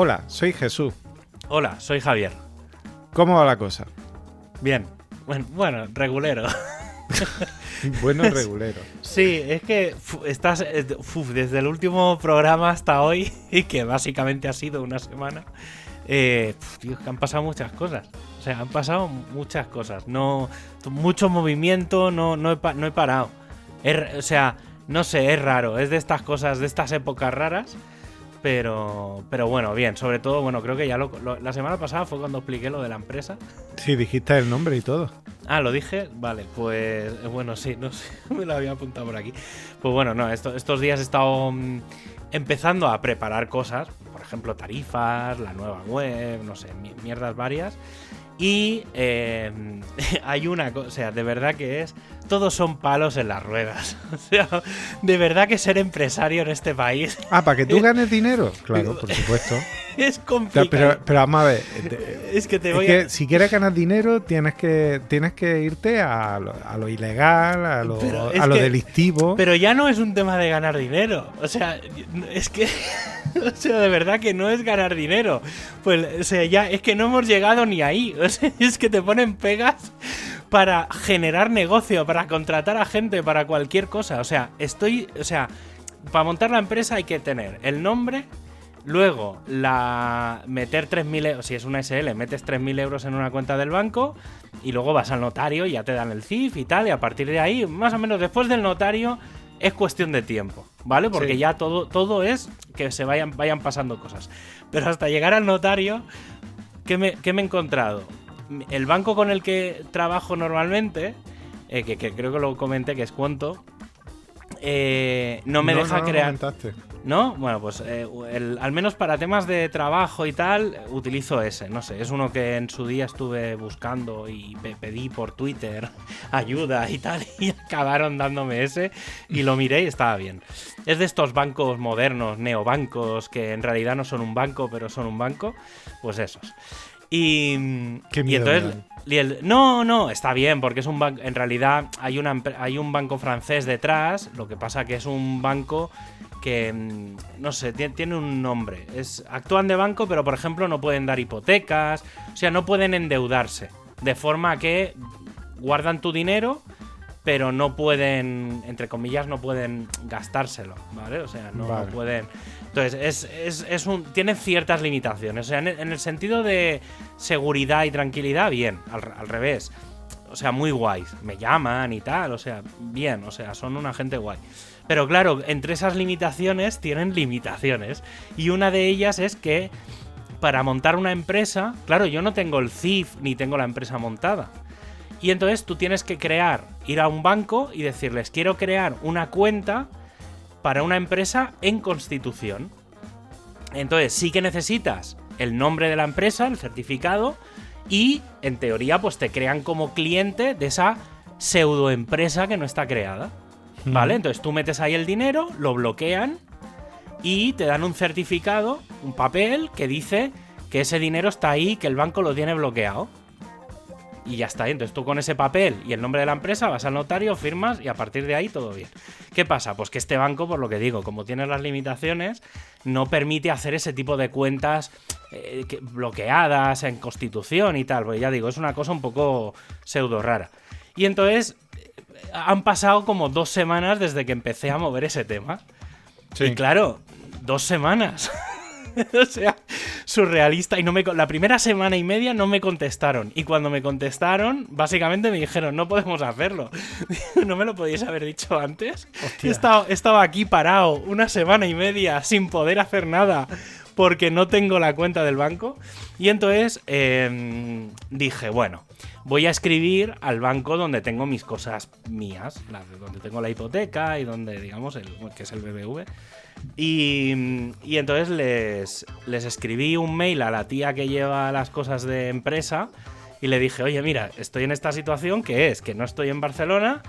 Hola, soy Jesús. Hola, soy Javier. ¿Cómo va la cosa? Bien. Bueno, bueno regulero. bueno, regulero. Sí, es que estás eh, desde el último programa hasta hoy, y que básicamente ha sido una semana. Eh, que han pasado muchas cosas. O sea, han pasado muchas cosas. No, mucho movimiento, no, no, he, no he parado. o sea, no sé, es raro. Es de estas cosas, de estas épocas raras pero, pero bueno, bien, sobre todo, bueno, creo que ya lo, la semana pasada fue cuando expliqué lo de la empresa. Sí, dijiste el nombre y todo. Ah, lo dije, vale, pues eh, bueno, sí, no sé, me lo había apuntado por aquí. Pues bueno, no, estos días he estado mm, empezando a preparar cosas, por ejemplo, tarifas, la nueva web, no sé, mierdas varias. Y eh, hay una cosa, o sea, de verdad que es todos son palos en las ruedas. O sea, de verdad que ser empresario en este país. Ah, para que tú ganes dinero. Claro, por supuesto. Es complicado. Pero, pero, vamos a ver. Es que te voy que si quieres ganar dinero, tienes que, tienes que irte a lo, ilegal, a lo, a lo delictivo. Pero ya no es un tema de ganar dinero. O sea, es que. O sea, de verdad que no es ganar dinero. Pues, o sea, ya es que no hemos llegado ni ahí. O sea, es que te ponen pegas para generar negocio, para contratar a gente, para cualquier cosa. O sea, estoy. O sea, para montar la empresa hay que tener el nombre. Luego, la meter 3.000 euros, si es una SL, metes 3.000 euros en una cuenta del banco y luego vas al notario y ya te dan el CIF y tal, y a partir de ahí, más o menos después del notario, es cuestión de tiempo, ¿vale? Porque ya todo, todo es que se vayan, vayan pasando cosas. Pero hasta llegar al notario, ¿qué me, qué me he encontrado? El banco con el que trabajo normalmente, eh, que, creo que lo comenté, que es Cuento, eh, no me deja crear. ¿No? Bueno, pues eh, al menos para temas de trabajo y tal, utilizo ese. No sé, es uno que en su día estuve buscando y pedí por Twitter ayuda y tal, y acabaron dándome ese y lo miré y estaba bien. Es de estos bancos modernos, neobancos, que en realidad no son un banco, pero son un banco, pues esos. Y, entonces. no, no, está bien, porque es un banco. En realidad hay, una, hay un banco francés detrás. Lo que pasa que es un banco que. Mm, no sé, tiene, un nombre. Es, actúan de banco, pero por ejemplo no pueden dar hipotecas. O sea, no pueden endeudarse. De forma que guardan tu dinero pero no pueden, entre comillas, no pueden gastárselo, ¿vale? O sea, no, pueden. Entonces, es, un, tiene ciertas limitaciones. O sea, en, el sentido de seguridad y tranquilidad, bien, al, revés. O sea, muy guays. Me llaman y tal, o sea, bien, o sea, son una gente guay. Pero claro, entre esas limitaciones tienen limitaciones. Y una de ellas es que para montar una empresa, claro, yo no tengo el CIF ni tengo la empresa montada. Y entonces tú tienes que crear, ir a un banco y decirles, quiero crear una cuenta para una empresa en constitución. Entonces sí que necesitas el nombre de la empresa, el certificado, y en teoría pues te crean como cliente de esa pseudoempresa que no está creada. ¿Vale? Entonces tú metes ahí el dinero, lo bloquean y te dan un certificado, un papel que dice que ese dinero está ahí, que el banco lo tiene bloqueado y ya está. Entonces tú con ese papel y el nombre de la empresa vas al notario, firmas y a partir de ahí todo bien. ¿Qué pasa? Pues que este banco, por lo que digo, como tiene las limitaciones, no permite hacer ese tipo de cuentas eh, bloqueadas en constitución y tal. Porque ya digo, es una cosa un poco pseudo rara. Y entonces eh, han pasado como dos semanas desde que empecé a mover ese tema. Y claro, dos semanas. o sea, surrealista. Y no me, la primera semana y media no me contestaron. Y cuando me contestaron, básicamente me dijeron, no podemos hacerlo. ¿No me lo podíais haber dicho antes? He estado, he estado aquí parado una semana y media sin poder hacer nada porque no tengo la cuenta del banco. Y entonces em, dije, bueno, voy a escribir al banco donde tengo mis cosas mías, donde tengo la hipoteca y donde, digamos, que es el BBV. Y, entonces les, les escribí un mail a la tía que lleva las cosas de empresa y le dije, oye, mira, estoy en esta situación que es que no estoy en Barcelona,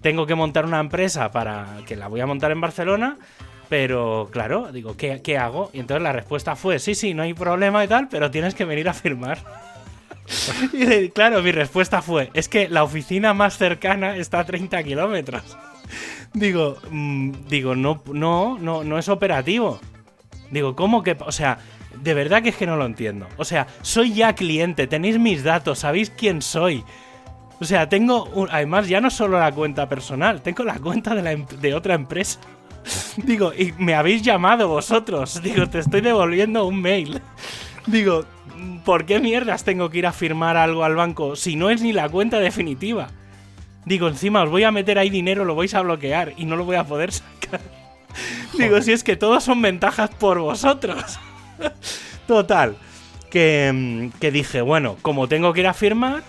tengo que montar una empresa para que la voy a montar en Barcelona, pero claro, digo, ¿qué, ¿qué, hago? Y entonces la respuesta fue, sí, sí, no hay problema y tal, pero tienes que venir a firmar. y claro, mi respuesta fue, es que la oficina más cercana está a 30 kilómetros. Digo, mm, digo, no, no, no, no es operativo. Digo, ¿cómo que? O sea, de verdad que es que no lo entiendo. O sea, soy ya cliente, tenéis mis datos, sabéis quién soy. O sea, tengo, además ya no solo la cuenta personal, tengo la cuenta de, la, em, de otra empresa. Digo, y me habéis llamado vosotros. Digo, te estoy devolviendo un mail. Digo, ¿por qué mierdas tengo que ir a firmar algo al banco si no es ni la cuenta definitiva? Digo, encima os voy a meter ahí dinero, lo vais a bloquear y no lo voy a poder sacar. Digo, si es que todos son ventajas por vosotros. Total, que, mm, que dije, bueno, como tengo que ir a firmar,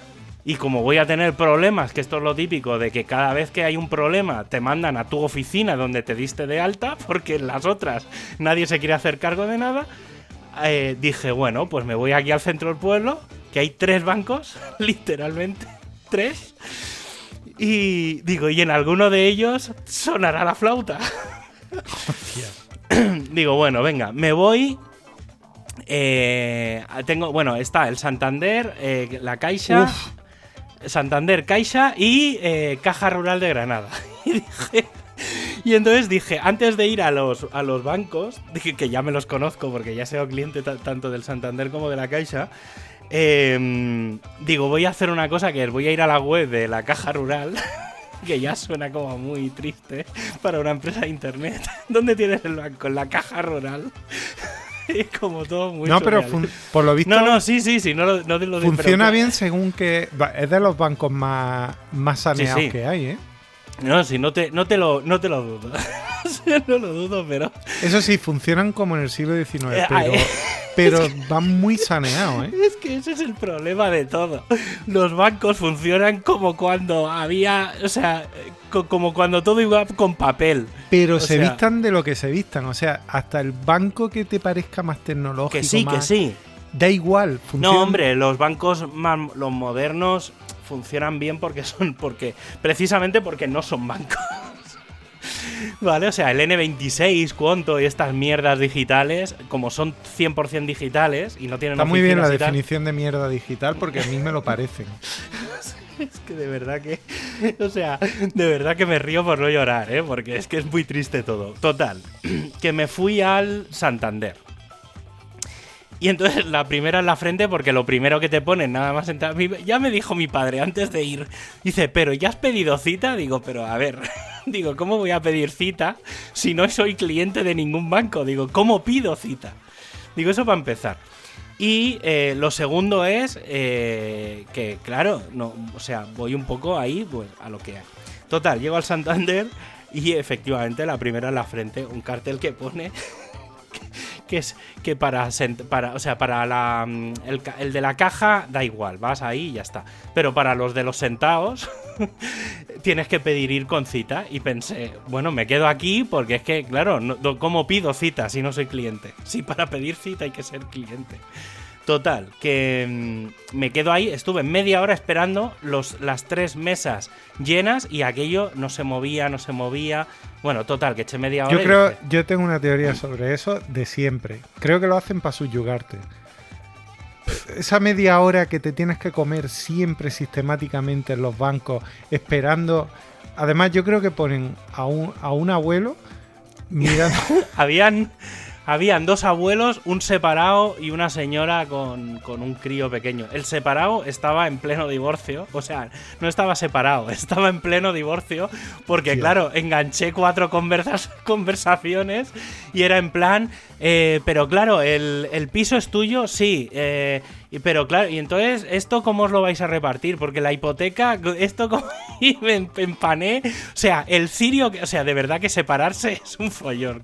y como voy a tener problemas, que esto es lo típico, de que cada vez que hay un problema te mandan a tu oficina donde te diste de alta, porque en las otras nadie se quiere hacer cargo de nada, eh, dije, bueno, pues me voy aquí al centro del pueblo, que hay tres bancos, literalmente, tres. Y digo, y en alguno de ellos sonará la flauta. digo, bueno, venga, me voy eh, tengo, bueno, está el Santander, eh, la Caixa, Santander, Caixa y eh, Caja Rural de Granada. Y entonces dije, antes de ir a los, a los bancos, dije que ya me los conozco porque ya he cliente tanto del Santander como de la Caixa. Em, digo, voy a hacer una cosa que es, voy a ir a la web de la Caja Rural, que ya suena como muy triste para una empresa de internet. ¿Dónde tienes el banco? La Caja Rural. es como todo muy No, pero por lo visto. No, no, sí, sí, sí. No, no lo funciona bien según que. Es de los bancos más, más saneados que hay, ¿eh? No, sí, no te, no te, lo, no te lo dudo. no lo dudo, pero. Eso sí, funcionan como en el siglo XIX, eh, pero, pero van muy saneados, ¿eh? Es que ese es el problema de todo. Los bancos funcionan como cuando había. O sea, como cuando todo iba con papel. Pero se vistan de lo que se vistan. O sea, hasta el banco que te parezca más tecnológico. Que sí, que sí. Da igual. No, hombre, los bancos más, los modernos funcionan bien porque son. porque Precisamente porque no son bancos. Vale, o sea, el N26, cuánto y estas mierdas digitales, como son 100% digitales y no tienen Está muy bien la definición de mierda digital porque a mí me lo parecen. es que de verdad que. O sea, de verdad que me río por no llorar, ¿eh? Porque es que es muy triste todo. Total, que me fui al Santander. Y entonces la primera en la frente, porque lo primero que te ponen nada más entrar. Ya me dijo mi padre antes de ir. Dice, ¿pero ya has pedido cita? Digo, pero a ver. Digo, ¿cómo voy a pedir cita si no soy cliente de ningún banco? Digo, ¿cómo pido cita? Digo, eso para empezar. Y eh, lo segundo es eh, que, claro, no, o sea, voy un poco ahí pues, a lo que hay. Total, llego al Santander y efectivamente la primera en la frente, un cartel que pone que es que para, para o sea, para la, mm, el, de la caja da igual, vas ahí y ya está. Pero para los de los sentados tienes que pedir ir con cita y pensé, bueno, me quedo aquí porque es que, claro, ¿cómo pido cita si no soy cliente? Si para pedir cita hay que ser cliente. Total, que mm, me quedo ahí, estuve media hora esperando los, las tres mesas llenas y aquello no se movía, no se movía. Bueno, total, que eché media hora. Yo creo, yo tengo una teoría sobre eso de siempre. Creo que lo hacen para subyugarte. Esa media hora que te tienes que comer siempre sistemáticamente en los bancos, esperando. Además, yo creo que ponen a un, a un abuelo mirando. Habían habían dos abuelos, un separado y una señora con, un crío pequeño. El separado estaba en pleno divorcio, o sea, no estaba separado, estaba en pleno divorcio, porque claro, enganché cuatro conversas, conversaciones y era en plan, eh, pero claro, el, el, piso es tuyo, sí, eh, pero claro, y entonces, ¿esto cómo os lo vais a repartir? Porque la hipoteca, esto como... y me empané. O sea, el cirio, o sea, de verdad que separarse es un follón.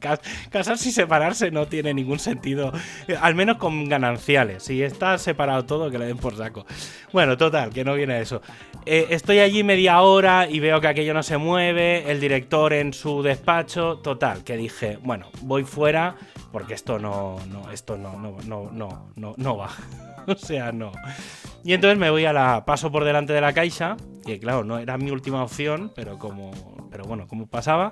Casarse y separarse no tiene ningún sentido. Eh, al menos con gananciales. Si está separado todo, que le den por saco. Bueno, total, que no viene eso. Eh, estoy allí media hora y veo que aquello no se mueve. El director en su despacho. Total, que dije, bueno, voy fuera porque esto no, no, esto no, no, no, no, no, no va. o sea, no. Y entonces me voy a la. Paso por delante de la caixa, que claro, no era mi última opción, pero como. Pero bueno, como pasaba.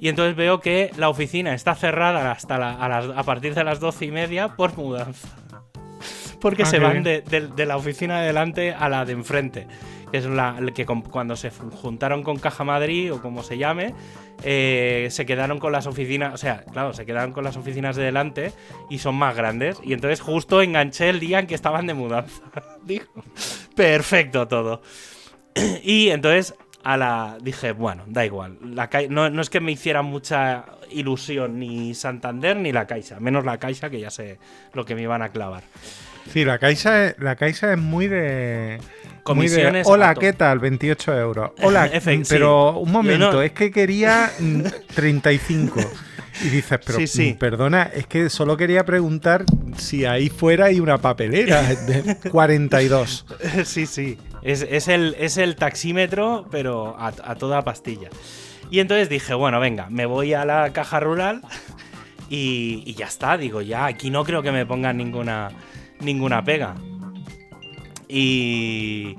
Y entonces veo que la oficina está cerrada hasta a, partir de las doce y media por mudanza. Porque ah, se van de, la oficina de delante a la de enfrente. Que es la que cuando se juntaron con Caja Madrid o como se llame, eh, se quedaron con las oficinas, o sea, claro, se quedaron con las oficinas de delante y son más grandes. Y entonces justo enganché el día en que estaban de mudanza. Digo, perfecto todo. y entonces a la dije, bueno, da igual. La, no, no, es que me hiciera mucha ilusión ni Santander ni la Caixa, menos la Caixa que ya sé lo que me iban a clavar. Sí, la Caixa, la Caixa es muy de Comisiones. Hola, ¿qué tal? 28 euros. Hola, pero un momento, es que quería 35. Y dices, pero mm, perdona, es que solo quería preguntar si ahí fuera hay una papelera de 42. Sí, sí. Es, el, es el taxímetro, pero a, toda pastilla. Y entonces dije, bueno, venga, me voy a la caja rural y, y, ya está. Digo, ya, aquí no creo que me pongan ninguna, ninguna pega. Y,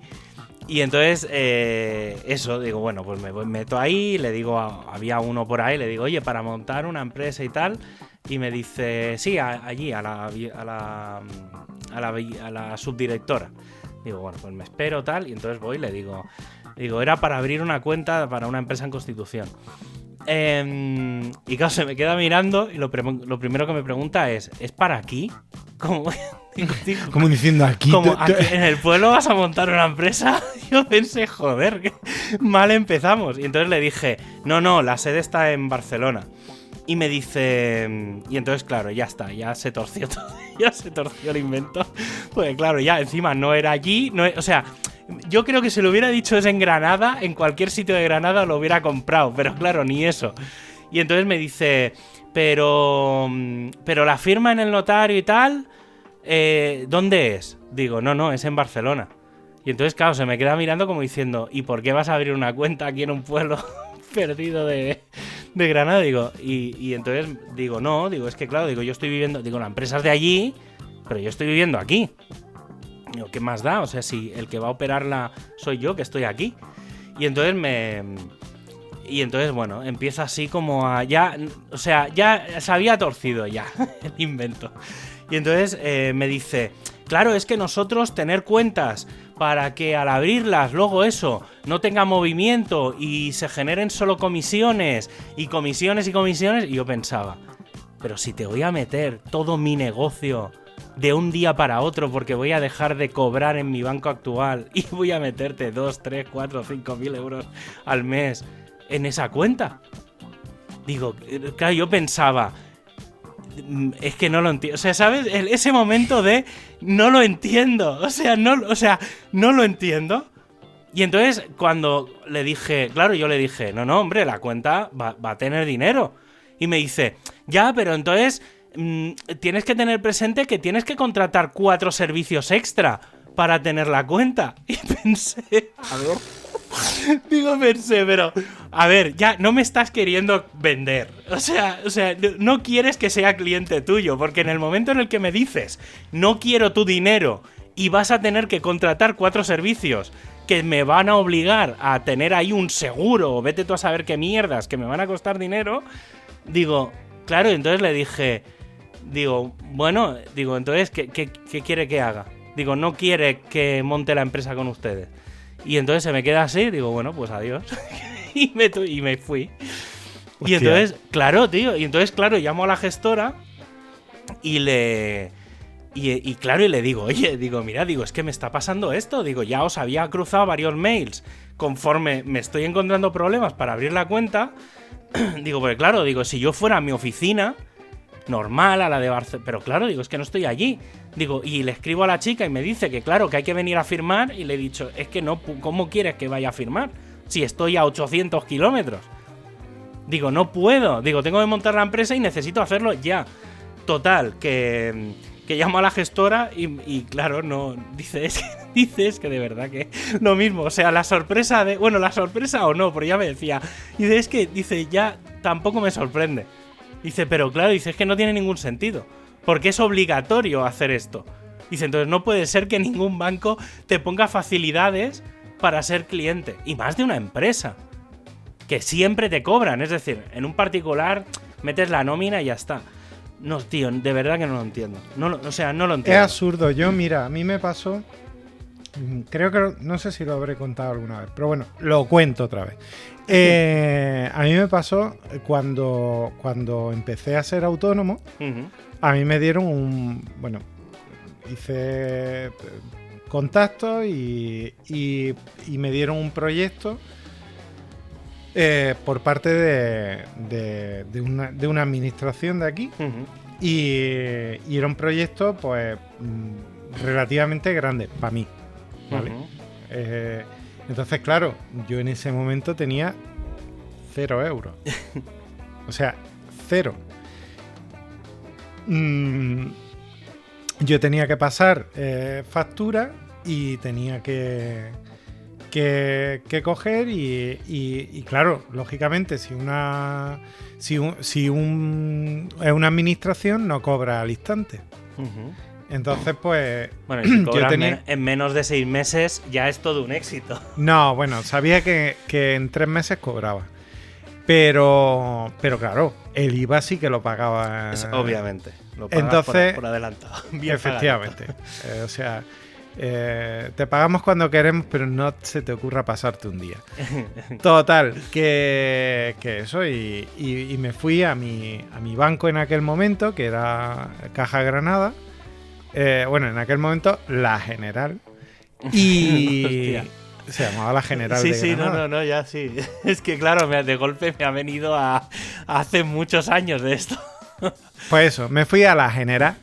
y entonces, eh, eso, digo, bueno, pues me meto ahí, le digo, había uno por ahí, le digo, oye, para montar una empresa y tal, y me dice, sí, allí, a la, a la, a la, a la subdirectora. Digo, bueno, pues me espero tal, y entonces voy y le digo, digo, era para abrir una cuenta para una empresa en Constitución. Em, y claro, se me queda mirando y lo, lo, primero que me pregunta es, ¿es para aquí? Como, como diciendo aquí, en el pueblo vas a montar una empresa. Yo pensé, joder, que mal empezamos. Y entonces le dije, no, no, la sede está en Barcelona. Y me dice, y entonces claro, ya está, ya se torció todo, ya se torció el invento. Pues claro, ya encima no era allí, no, o sea, yo creo que si lo hubiera dicho es en Granada, en cualquier sitio de Granada lo hubiera comprado, pero claro, ni eso. Y entonces me dice, pero, pero la firma en el notario y tal, eh, ¿dónde es? Digo, no, no, es en Barcelona. Y entonces, claro, se me queda mirando como diciendo, ¿y por qué vas a abrir una cuenta aquí en un pueblo perdido de, Granada? Digo, y, y, entonces digo, no, digo, es que claro, digo, yo estoy viviendo, digo, la empresa es de allí, pero yo estoy viviendo aquí. Digo, ¿qué más da? O sea, si el que va a operarla soy yo, que estoy aquí. Y entonces me y entonces, bueno, empieza así como a. Ya. O sea, ya se había torcido ya el invento. Y entonces eh, me dice. Claro, es que nosotros tener cuentas para que al abrirlas luego eso no tenga movimiento y se generen solo comisiones y comisiones y comisiones. Y yo pensaba, pero si te voy a meter todo mi negocio de un día para otro porque voy a dejar de cobrar en mi banco actual y voy a meterte 2, 3, 4, 5 mil euros al mes en esa cuenta. Digo, claro, yo pensaba, es que no lo entiendo. O sea, ¿sabes? ese momento de no lo entiendo. O sea, no, o sea, no lo entiendo. Y entonces, cuando le dije, claro, yo le dije, no, no, hombre, la cuenta va, a tener dinero. Y me dice, ya, pero entonces mm, tienes que tener presente que tienes que contratar cuatro servicios extra para tener la cuenta. Y pensé, a ver. Digo, pensé, pero. A ver, ya no me estás queriendo vender. O sea, o sea, no quieres que sea cliente tuyo. Porque en el momento en el que me dices, no quiero tu dinero y vas a tener que contratar cuatro servicios que me van a obligar a tener ahí un seguro, o vete tú a saber qué mierdas, que me van a costar dinero. Digo, claro, entonces le dije. Digo, bueno, digo, entonces, ¿qué, qué quiere que haga? Digo, no quiere que monte la empresa con ustedes. Y entonces se me queda así, digo, bueno, pues adiós. y, me, y me fui. Y entonces, claro, tío, y entonces, claro, llamo a la gestora y le... Y, claro, y le digo, oye, digo, mira, digo, es que me está pasando esto. Digo, ya os había cruzado varios mails conforme me estoy encontrando problemas para abrir la cuenta. digo, porque claro, digo, si yo fuera a mi oficina, normal, a la de Barcelona. Pero claro, digo, es que no estoy allí. Digo, y le escribo a la chica y me dice que claro, que hay que venir a firmar. Y le he dicho, es que no, ¿cómo quieres que vaya a firmar? Si estoy a 800 kilómetros. Digo, no puedo. Digo, tengo que montar la empresa y necesito hacerlo ya. Total, que, que llamo a la gestora y, claro, no. Dices, dices que de verdad que lo mismo. O sea, la sorpresa de. Bueno, la sorpresa o no, pero ya me decía. Y es que, dice, ya tampoco me sorprende. Dice, pero claro, dice, es que no tiene ningún sentido. Porque es obligatorio hacer esto. Dice, entonces no puede ser que ningún banco te ponga facilidades para ser cliente. Y más de una empresa. Que siempre te cobran. Es decir, en un particular metes la nómina y ya está. No, tío, de verdad que no lo entiendo. No, o sea, no lo entiendo. Es absurdo. Yo, mira, a mí me pasó Creo que no sé si lo habré contado alguna vez, pero bueno, lo cuento otra vez. Eh, a mí me pasó cuando, cuando empecé a ser autónomo, a mí me dieron un. Bueno, hice eh, contactos y, y- y me dieron un proyecto eh, por parte de, de- de una, de una administración de aquí. Y, y era un proyecto, pues, mm, relativamente grande para mí. Eh, entonces, claro, yo en ese momento tenía cero euros. o sea, cero. Mm, yo tenía que pasar eh, factura y tenía que, que, que coger y, y- y, claro, lógicamente, si una si, un- si un, es una administración no cobra al instante. Ujú. Entonces, pues Bueno, si Yo tenía- men- en menos de seis meses ya es todo un éxito. No, bueno, sabía que, que en tres meses cobraba. Pero, pero claro, el IVA sí que lo pagaba. Es- obviamente. Lo Entonces- por, por adelantado. Bien Efectivamente. Eh, o sea, eh, te pagamos cuando queremos, pero no se te ocurra pasarte un día. Total, que, que eso, y, y- y me fui a mi, a mi banco en aquel momento, que era Caja Granada. Eh, bueno, en aquel momento, la General. Y se llamaba la General Sí, de sí, no, no, no, ya sí. Es que claro, me- de golpe me ha venido a, a hace muchos años de esto. Pues eso, me fui a la general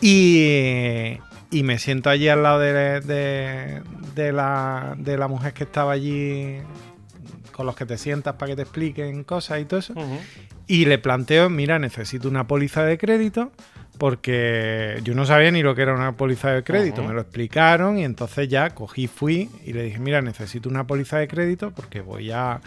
y, y me siento allí al lado de, de- de la, de la mujer que estaba allí con los que te sientas para que te expliquen cosas y todo eso. Y le planteo, mira, necesito una póliza de crédito porque yo no sabía ni lo que era una póliza de crédito. Me lo explicaron y entonces ya cogí, fui y le dije, mira, necesito una póliza de crédito porque voy a...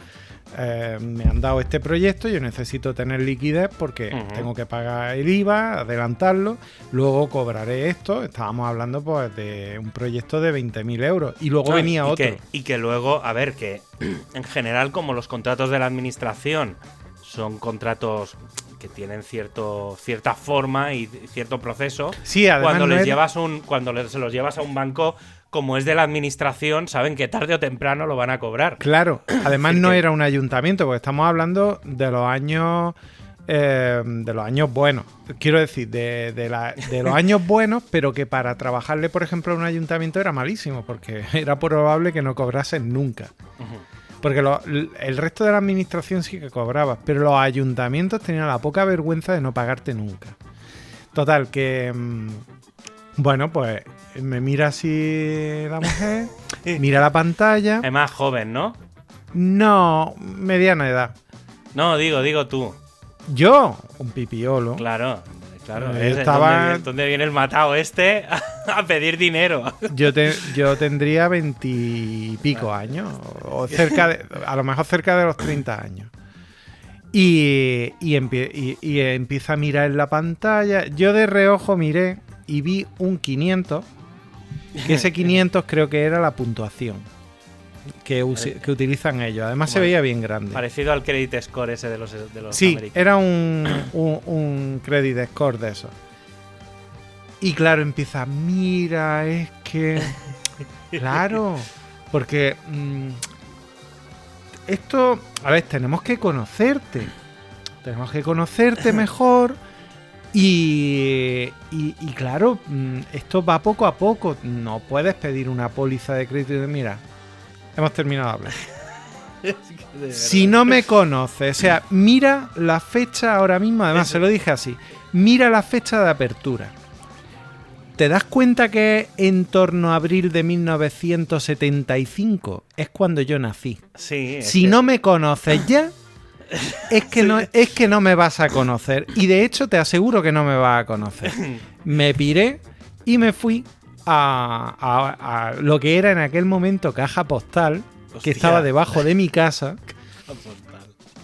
eh, me han dado este proyecto, yo necesito tener liquidez porque tengo que pagar el IVA, adelantarlo, luego cobraré esto. Estábamos hablando pues de un proyecto de 20.000 euros y luego No, venía y otro. Que, y que luego, a ver, que en general, como los contratos de la administración son contratos que tienen cierto, cierta forma y cierto proceso, Sí, además cuando no les llevas un, cuando les- se los llevas a un banco, como es de la administración, saben que tarde o temprano lo van a cobrar. Claro, además no que- era un ayuntamiento, porque estamos hablando de los años eh, de los años buenos. Quiero decir, de, de la- de los años buenos, pero que para trabajarle, por ejemplo, a un ayuntamiento era malísimo, porque era probable que no cobrasen nunca. Ujú. Porque lo- el resto de la administración sí que cobraba, pero los ayuntamientos tenían la poca vergüenza de no pagarte nunca. Total, que. mm, Bueno, pues me mira así la mujer, mira la pantalla. Es más joven, ¿no? No, mediana edad. No, digo, digo tú. Yo, un pipiolo. Claro, claro. Eh, es ¿dónde, viene, dónde viene el matado este a pedir dinero? Yo, te- yo tendría veintipico años, o cerca de, a lo mejor cerca de los 30 años. Y, y, empie- y- y empieza a mirar en la pantalla. Yo de reojo miré y vi un 500, que ese 500 creo que era la puntuación que, utilizan ellos. Además se veía bien grande. Parecido al credit score ese de los, de los Sí, americanos. era un, un, un credit score de eso. Y claro, empieza, mira, es que... Claro, porque mm, esto, a ver, tenemos que conocerte. Tenemos que conocerte mejor. Y, y- y claro, mm, esto va poco a poco. No puedes pedir una póliza de crédito y de, mira, hemos terminado de hablar. Es que de Si no me conoces, o sea, mira la fecha ahora mismo, además se lo dije así, mira la fecha de apertura. ¿Te das cuenta que en torno a abril de 1975 es cuando yo nací? Sí, Si que- no me conoces ya, es que, no, es que no me vas a conocer. Y de hecho te aseguro que no me vas a conocer. Me piré y me fui a, a- a lo que era en aquel momento caja postal, Hostia. que estaba debajo de mi casa.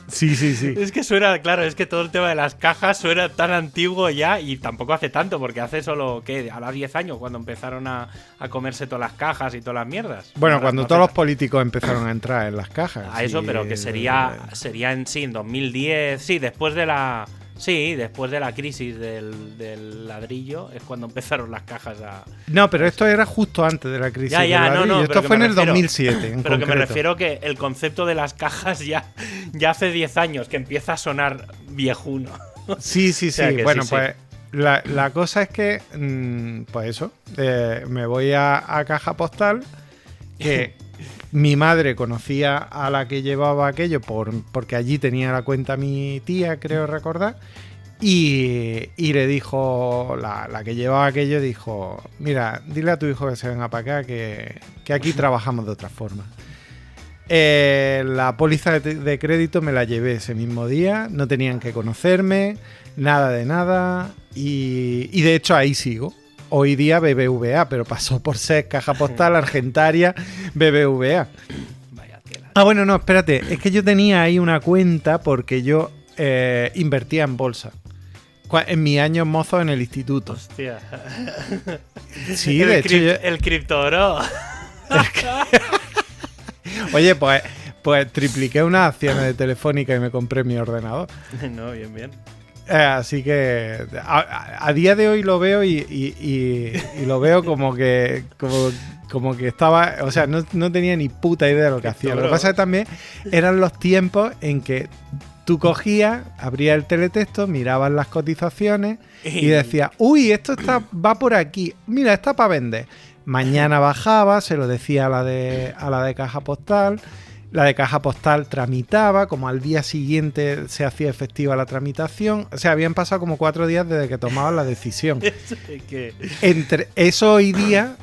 Sí, sí, sí. Es que suena, claro, es que todo el tema de las cajas suena tan antiguo ya y tampoco hace tanto, porque hace solo, ¿qué? A los 10 años cuando empezaron a, a comerse todas las cajas y todas las mierdas. Bueno, cuando todos los políticos empezaron a entrar en las cajas. A eso, pero que sería, sería en sí, en 2010, sí, después de la... Sí, después de la crisis del, del ladrillo es cuando empezaron las cajas a... No, pero esto era justo antes de la crisis Ya, ya, del no, ladrillo. no, Esto pero que fue en me el refiero- 2007, en Pero que me refiero que el concepto de las cajas ya, ya hace 10 años que empieza a sonar viejuno. Sí, sí, sí. sea bueno, sí, sí. pues La, la cosa es que, mm, pues eso, eh, me voy a, a caja postal, que mi madre conocía a la que llevaba aquello por, porque allí tenía la cuenta mi tía, creo recordar. Y, le dijo, la, que llevaba aquello dijo, mira, dile a tu hijo que se venga para acá, que, aquí trabajamos de otra forma. Eh, la póliza de, de crédito me la llevé ese mismo día, no tenían que conocerme, nada de nada, y, y de hecho ahí sigo. Hoy día BBVA, pero pasó por ser caja postal, Argentaria, BBVA. Vaya tela. Ah, bueno, no, espérate, es que yo tenía ahí una cuenta porque yo eh, invertía en bolsa. En mis años mozos en el instituto. Hostia. Sí, el, de hecho, yo- el criptoro. oye, pues, pues tripliqué unas acciones de Telefónica y me compré mi ordenador. no, bien, bien. Eh, así que a, día de hoy lo veo y, y- y- y lo veo como que como, como que estaba, o sea, no, no tenía ni puta idea de lo que hacía. Lo que pasa es que también eran los tiempos en que tú cogías, abrías el teletexto, mirabas las cotizaciones y decías, uy, esto está, va por aquí, mira, está para vender. Mañana bajaba, se lo decía a la de, a la de caja postal. La de caja postal tramitaba, como al día siguiente se hacía efectiva la tramitación. O sea, habían pasado como cuatro días desde que tomaban la decisión. Entre eso hoy día,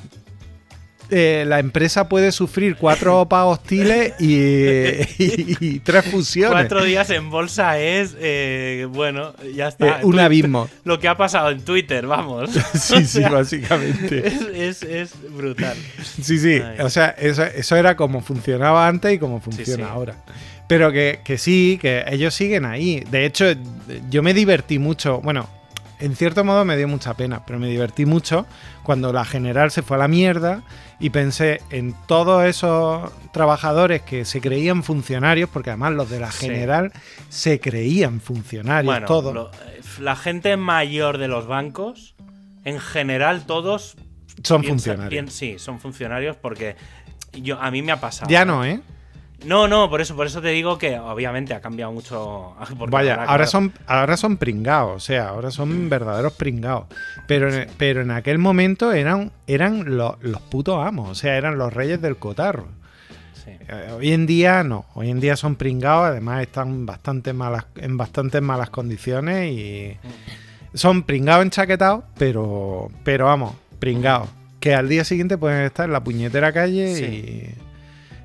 eh, la empresa puede sufrir cuatro OPA hostiles y, y- y tres fusiones. Cuatro días en bolsa es, eh, bueno, ya está. Eh, un abismo. Lo que ha pasado en Twitter, vamos. Sí, O sí, sea, básicamente. Es, es, es brutal. Sí, sí. Ay. O sea, eso, eso era como funcionaba antes y como funciona sí. ahora. Pero que, que sí, que ellos siguen ahí. De hecho, yo me divertí mucho. Bueno, en cierto modo me dio mucha pena, pero me divertí mucho cuando la general se fue a la mierda y pensé en todos esos trabajadores que se creían funcionarios, porque además los de la Sí. general se creían funcionarios, Bueno, todos. lo- eh, la gente mayor de los bancos, en general, todos son piensan- funcionarios. sí, son funcionarios porque yo, a mí me ha pasado. Ya no, ¿eh? No, no, por eso, por eso te digo que obviamente ha cambiado mucho. Vaya, ahora, claro, son, ahora son pringados, o sea, ahora son verdaderos pringados. Pero, en- pero en aquel momento eran, eran los, los putos amos, o sea, eran los reyes del cotarro. sí. Eh, Hoy en día no, hoy en día son pringados, además están bastante malas, en bastantes malas condiciones y son pringados enchaquetados, pero, pero vamos, pringados. Que al día siguiente pueden estar en la puñetera calle Sí. y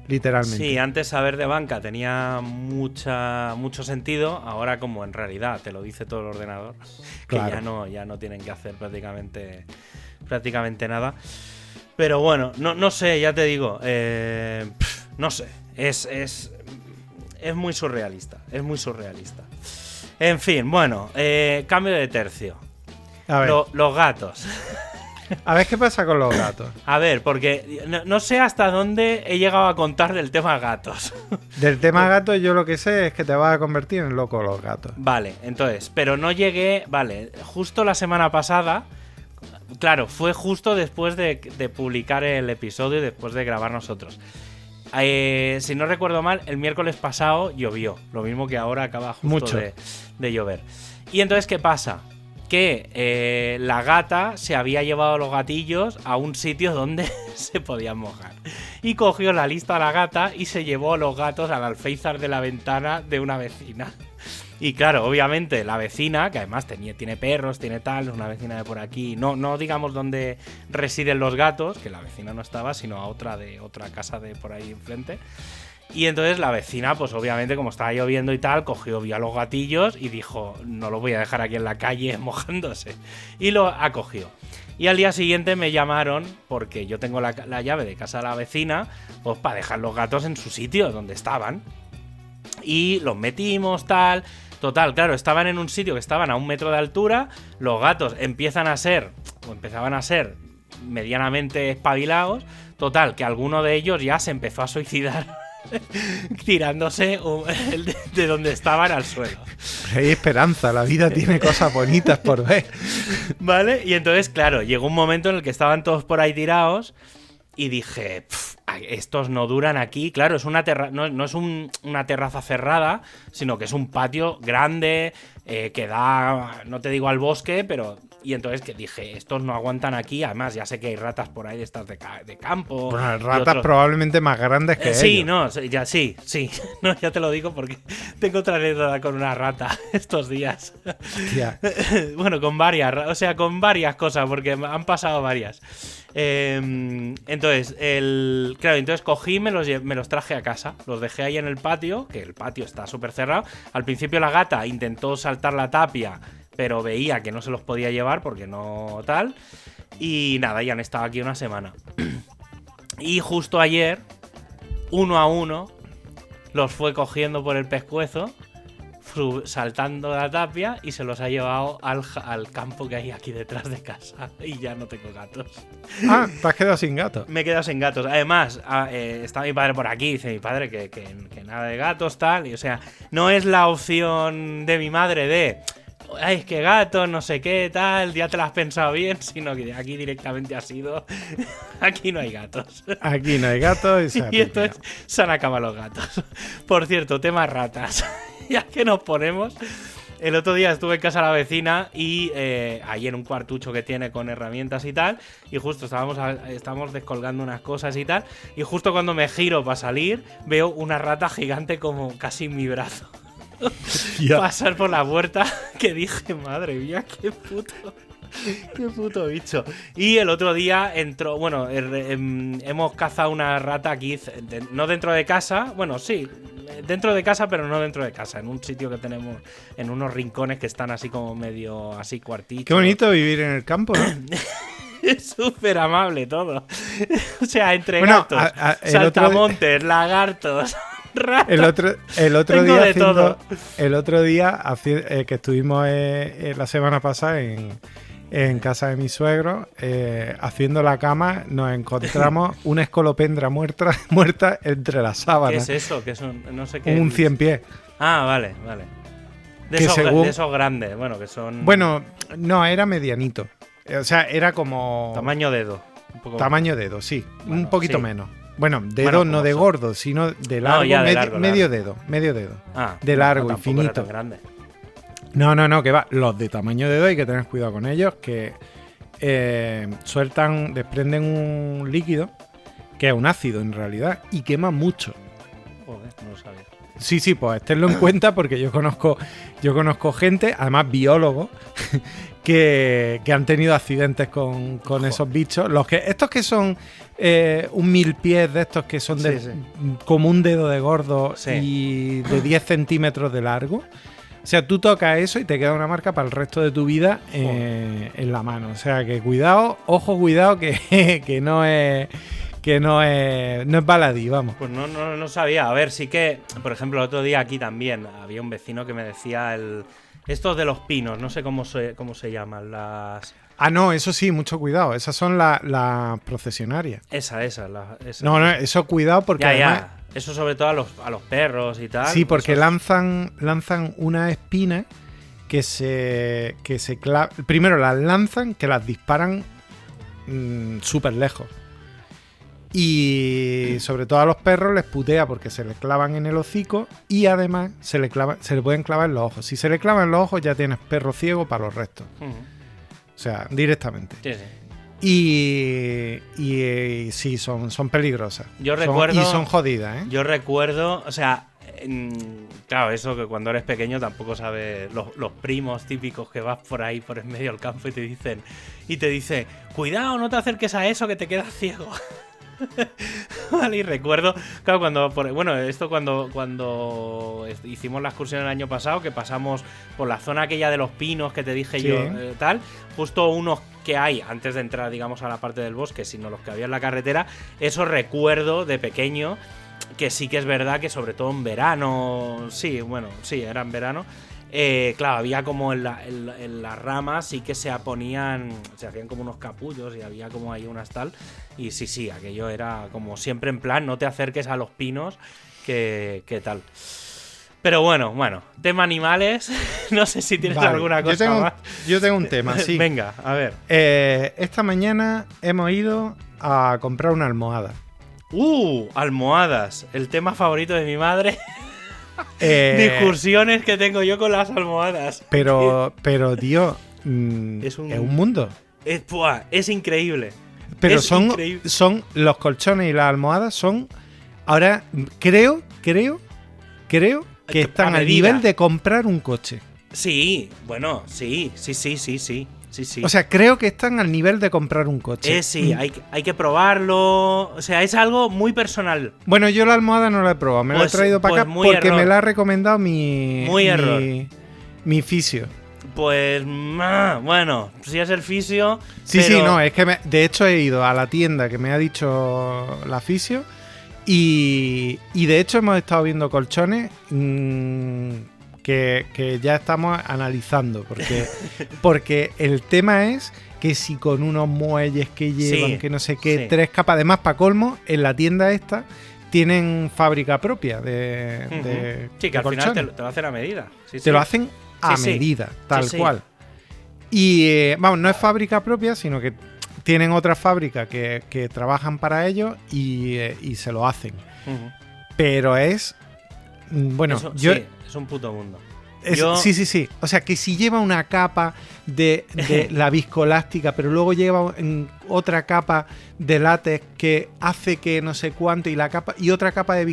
literalmente. Sí, antes saber de banca tenía mucha, mucho sentido, ahora como en realidad te lo dice todo el ordenador, que Claro. ya no, ya no tienen que hacer prácticamente, prácticamente nada. Pero bueno, no, no sé, ya te digo, eh, no sé, es, es, es muy surrealista, es muy surrealista. En fin, bueno, eh, cambio de tercio. A ver, Lo- los gatos. a ver qué pasa con los gatos. A ver, porque no, no sé hasta dónde he llegado a contar del tema gatos. Del tema gatos, yo lo que sé es que te vas a convertir en loco los gatos. Vale, entonces, pero no llegué, vale, justo la semana pasada, claro, fue justo después de, de publicar el episodio y después de grabar nosotros. Eh, si no recuerdo mal, el miércoles pasado llovió, lo mismo que ahora acaba justo Mucho. De, de llover. Y entonces, ¿qué pasa? Que eh, la gata se había llevado los gatillos a un sitio donde se podían mojar. Y cogió la lista a la gata y se llevó los gatos al alféizar de la ventana de una vecina. Y claro, obviamente la vecina, que además tenía, tiene perros, tiene tal, una vecina de por aquí, no, no digamos dónde residen los gatos, que la vecina no estaba, sino a otra de otra casa de por ahí enfrente. Y entonces la vecina, pues obviamente como estaba lloviendo y tal, cogió, vio los gatillos y dijo, no lo voy a dejar aquí en la calle mojándose. Y lo acogió. Y al día siguiente me llamaron, porque yo tengo la, la llave de casa de la vecina, pues para dejar los gatos en su sitio, donde estaban. Y los metimos, tal. Total, claro, estaban en un sitio que estaban a un metro de altura. Los gatos empiezan a ser, o empezaban a ser medianamente espabilados. Total, que alguno de ellos ya se empezó a suicidar tirándose de, de donde estaban al suelo. hay esperanza, la vida tiene cosas bonitas por ver. ¿Vale? Y entonces, claro, llegó un momento en el que estaban todos por ahí tirados y dije, "Pf, ay, estos no duran aquí. Claro, es una terra no, no es un- una terraza cerrada, sino que es un patio grande eh, que da, no te digo al bosque, pero... Y entonces que dije, estos no aguantan aquí. Además, ya sé que hay ratas por ahí de estas de, ca- de campo. Bueno, ratas probablemente más grandes que Eh, sí, ellos. no, sí, ya sí, sí. No, ya te lo digo porque tengo otra anécdota con una rata estos días. Bueno, con varias, o sea, con varias cosas, porque han pasado varias. Eh, entonces, el, claro, entonces cogí y me los, me los traje a casa. Los dejé ahí en el patio, que el patio está súper cerrado. Al principio la gata intentó saltar la tapia, pero veía que no se los podía llevar porque no tal. Y nada, ya han estado aquí una semana. y justo ayer, uno a uno, los fue cogiendo por el pescuezo, saltando la tapia y se los ha llevado al, al campo que hay aquí detrás de casa. Y ya no tengo gatos. Ah, te has quedado sin gato. Me he quedado sin gatos. Además, ah, eh, está mi padre por aquí. Dice mi padre que, que- que nada de gatos, tal. Y o sea, no es la opción de mi madre de. Ay, es que gatos, no sé qué, tal, ya te lo has pensado bien, sino que aquí directamente ha sido. aquí no hay gatos. Aquí no hay gato y Y entonces se han acabado los gatos. Por cierto, tema ratas. ya que nos ponemos. El otro día estuve en casa de la vecina y eh, ahí en un cuartucho que tiene con herramientas y tal. Y justo estábamos, estábamos descolgando unas cosas y tal. Y justo cuando me giro para salir, veo una rata gigante como casi en mi brazo. Pasar por la puerta que dije, madre mía, qué puto. Qué puto bicho. Y el otro día entró, bueno, er- em, hemos cazado una rata aquí, de- no dentro de casa, bueno, sí, dentro de casa, pero no dentro de casa, en un sitio que tenemos, en unos rincones que están así como medio, así cuartitos. Qué bonito vivir en el campo, ¿no? Es súper amable todo. o sea, entre Bueno, gatos, a- a- saltamontes, lagartos, ratas. El otro, el otro Tengo día haciendo- todo. el otro día eh, que estuvimos eh, eh, la semana pasada en, en casa de mi suegro eh, haciendo la cama nos encontramos una escolopendra muerta muerta entre las ¿Qué sábanas es eso? ¿Qué es un, no sé qué. un cien pies Ah, vale, vale. De, Que esos, según- de esos grandes, bueno, que son. bueno no era medianito o sea era como Tamaño dedo. Un poco- tamaño dedo sí Bueno, un poquito sí. menos bueno dedo Bueno, no de son. gordo sino de largo, ya, de medi- largo, medio dedo medio dedo Ah, de largo, era infinito. No, no, no, que va. Los de tamaño de dedo hay que tener cuidado con ellos, que eh, sueltan, desprenden un líquido que es un ácido en realidad y quema mucho. Joder, no lo sabía. Sí, sí, pues tenlo en cuenta porque yo conozco, yo conozco gente, además biólogos, que, que han tenido accidentes con, con esos bichos. Los que, estos que son eh, un mil pies de estos que son de, Sí, como un dedo de gordo Sí. y de 10 centímetros de largo. O sea, tú tocas eso y te queda una marca para el resto de tu vida eh, en la mano. O sea, que cuidado, ojo, cuidado, que, que no es que no es no es baladí, vamos. Pues no, no, no sabía. A ver, sí que, por ejemplo, el otro día aquí también había un vecino que me decía el. Estos de los pinos, no sé cómo se, cómo se llaman, las. Ah, no, eso sí, mucho cuidado. Esas son la- las procesionarias. Esa, esa, la- esa. No, no, eso cuidado porque ya, además. ya. Eso sobre todo a los, a los perros y tal. Sí, porque Eso- lanzan, lanzan una espina que se. que se Primero las lanzan, que las disparan mm, súper lejos. Y sobre todo a los perros les putea porque se les clavan en el hocico y además se le, clava, se le pueden clavar en los ojos. Si se le clavan en los ojos ya tienes perro ciego para los restos. O sea, directamente. Sí, sí. Y, y, eh, sí, son, son peligrosas. Yo Son- recuerdo- y son jodidas, ¿eh? Yo recuerdo, o sea, en- claro, eso que cuando eres pequeño tampoco sabes los, los primos típicos que vas por ahí por en medio del campo y te dicen y te dice, cuidado, no te acerques a eso que te quedas ciego. Vale, y recuerdo, claro, cuando, por- bueno, esto cuando, cuando hicimos la excursión el año pasado, que pasamos por la zona aquella de los pinos que te dije Sí. yo, eh, tal, justo unos que hay antes de entrar, digamos, a la parte del bosque, sino los que había en la carretera, eso recuerdo de pequeño, que sí que es verdad que sobre todo en verano, sí, bueno, sí, era en verano, eh, claro, había como en, la- en en las ramas sí que se ponían, se hacían como unos capullos y había como ahí unas tal, y sí, sí, aquello era como siempre en plan, no te acerques a los pinos, que, que tal. Pero bueno, bueno, tema animales. no sé si tienes Vale, alguna yo cosa tengo, más. yo tengo un tema, sí. Venga, a ver. Eh, esta mañana hemos ido a comprar una almohada. Uh, almohadas. El tema favorito de mi madre. Eh, Discursiones que tengo yo con las almohadas. pero, pero, tío, mm, Es es, un- un... mundo. Es, es increíble. Pero Es son, increíble. son los colchones y las almohadas son. Ahora, creo, creo, creo que A están al nivel de comprar un coche. Sí, bueno, sí, sí, sí, sí, sí. Sí, sí. O sea, creo que están al nivel de comprar un coche. Eh, sí, hay, que- hay que probarlo. O sea, es algo muy personal. Bueno, yo la almohada no la he probado, me la Pues- he traído para pues acá porque error. me la ha recomendado mi. Muy mi, error. Mi fisio. Pues, bueno, si es el fisio. Sí, pero- sí, no, es que me- de hecho he ido a la tienda que me ha dicho la fisio y, y de hecho hemos estado viendo colchones mm, que, que ya estamos analizando porque, porque el tema es que si con unos muelles que llevan, Sí, que no sé qué, sí. tres capas, además para colmo, en la tienda esta tienen fábrica propia de, sí, que de al final te, lo- te lo hacen a medida. Sí, Te lo hacen a medida, tal cual. Y eh, vamos, no es fábrica propia, sino que tienen otra fábrica que, que trabajan para ellos y, eh, y se lo hacen. Pero es. mm, Bueno, Eso- yo. Es un puto mundo. es- yo- Sí, sí, sí. O sea, que si lleva una capa de, de la viscoelástica, pero luego lleva en otra capa de látex que hace que no sé cuánto, y la capa y otra capa de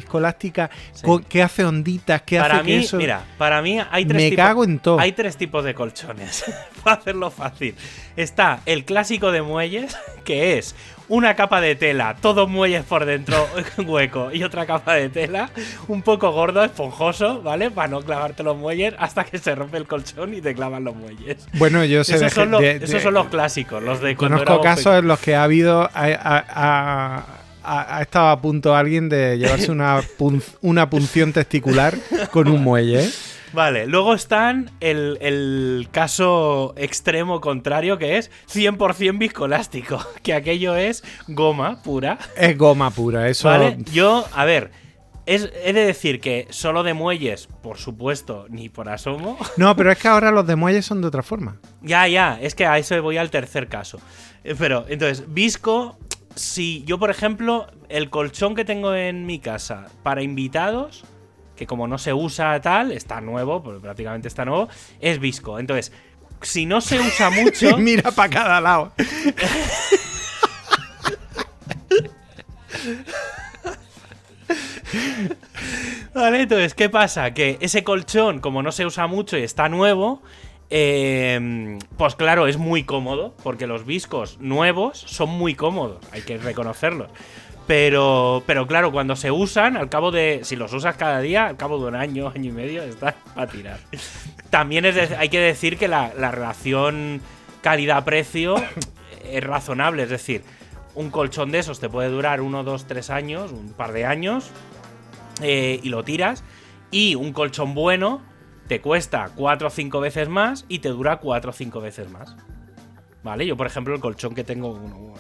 Sí. con- que hace onditas, que Para hace que mí, eso. mira, para mí hay tres me tipos. cago en todo. Hay tres tipos de colchones. Para hacerlo fácil. Está el clásico de muelles, que es una capa de tela, todos muelles por dentro, hueco, y otra capa de tela, un poco gordo, esponjoso, ¿vale? Para no clavarte los muelles hasta que se rompe el colchón y te clavan los muelles. Bueno, yo sé Esos, son, los, de- de- esos son los clásicos, los de Conozco casos en los que ha habido. Ha, ha- ha- estado a punto alguien de llevarse una, pun- una punción testicular con un muelle. Vale, luego están el, el caso extremo contrario que es 100% viscoelástico, que aquello es goma pura. Es goma pura, eso. Vale, yo, a ver, es, he de decir que solo de muelles, por supuesto, ni por asomo. No, pero es que ahora los de muelle son de otra forma. ya, ya, es que a eso voy al tercer caso. Eh, Pero, entonces, visco, si yo, por ejemplo, el colchón que tengo en mi casa para invitados, que como no se usa tal, está nuevo, porque prácticamente está nuevo, es visco. Entonces, si no se usa mucho. Mira para cada lado. Vale, entonces, ¿qué pasa? Que ese colchón, como no se usa mucho y está nuevo, eh, pues claro, es muy cómodo, porque los viscos nuevos son muy cómodos, hay que reconocerlos. Pero, pero claro, cuando se usan, al cabo de. Si los usas cada día, al cabo de un año, año y medio, estás a tirar. También hay que decir que la, la relación calidad-precio es razonable, es decir, un colchón de esos te puede durar uno, dos, tres años, un par de años, eh, y lo tiras. Y un colchón bueno te cuesta 4 o 5 veces más y te dura 4 o 5 veces más. ¿Vale? Yo, por ejemplo, el colchón que tengo,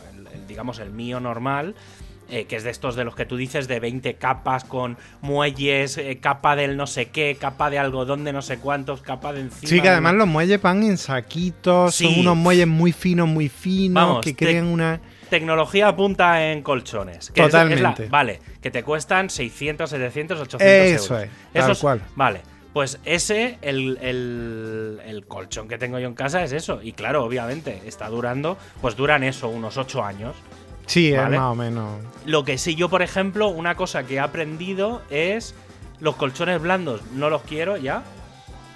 digamos, el mío normal, eh, que es de estos de los que tú dices, de 20 capas con muelles, eh, capa del no sé qué, capa de algodón de no sé cuántos, capa de encima. Sí, que de- además los muelles van en saquitos, Sí. son unos muelles muy finos, muy finos, Vamos, que crean una. Tecnología apunta en colchones. que es- es la- Totalmente. vale, que te cuestan 600, 700, 800 Eso euros. es, tal cual. Vale, pues ese, el, el- el colchón que tengo yo en casa es eso. Y claro, obviamente, está durando, pues duran eso, unos 8 años. Sí, Vale. es más o menos. Lo que sí, yo, por ejemplo, una cosa que he aprendido es los colchones blandos no los quiero ya.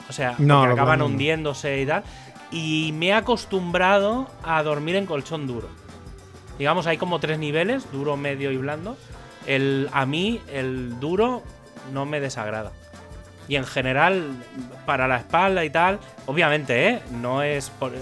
O sea, No, porque acaban blandos hundiéndose y tal. Y me he acostumbrado a dormir en colchón duro. Digamos, hay como tres niveles, duro, medio y blando. El, a mí, el duro no me desagrada. Y en general, para la espalda y tal, obviamente, ¿eh? No es. por-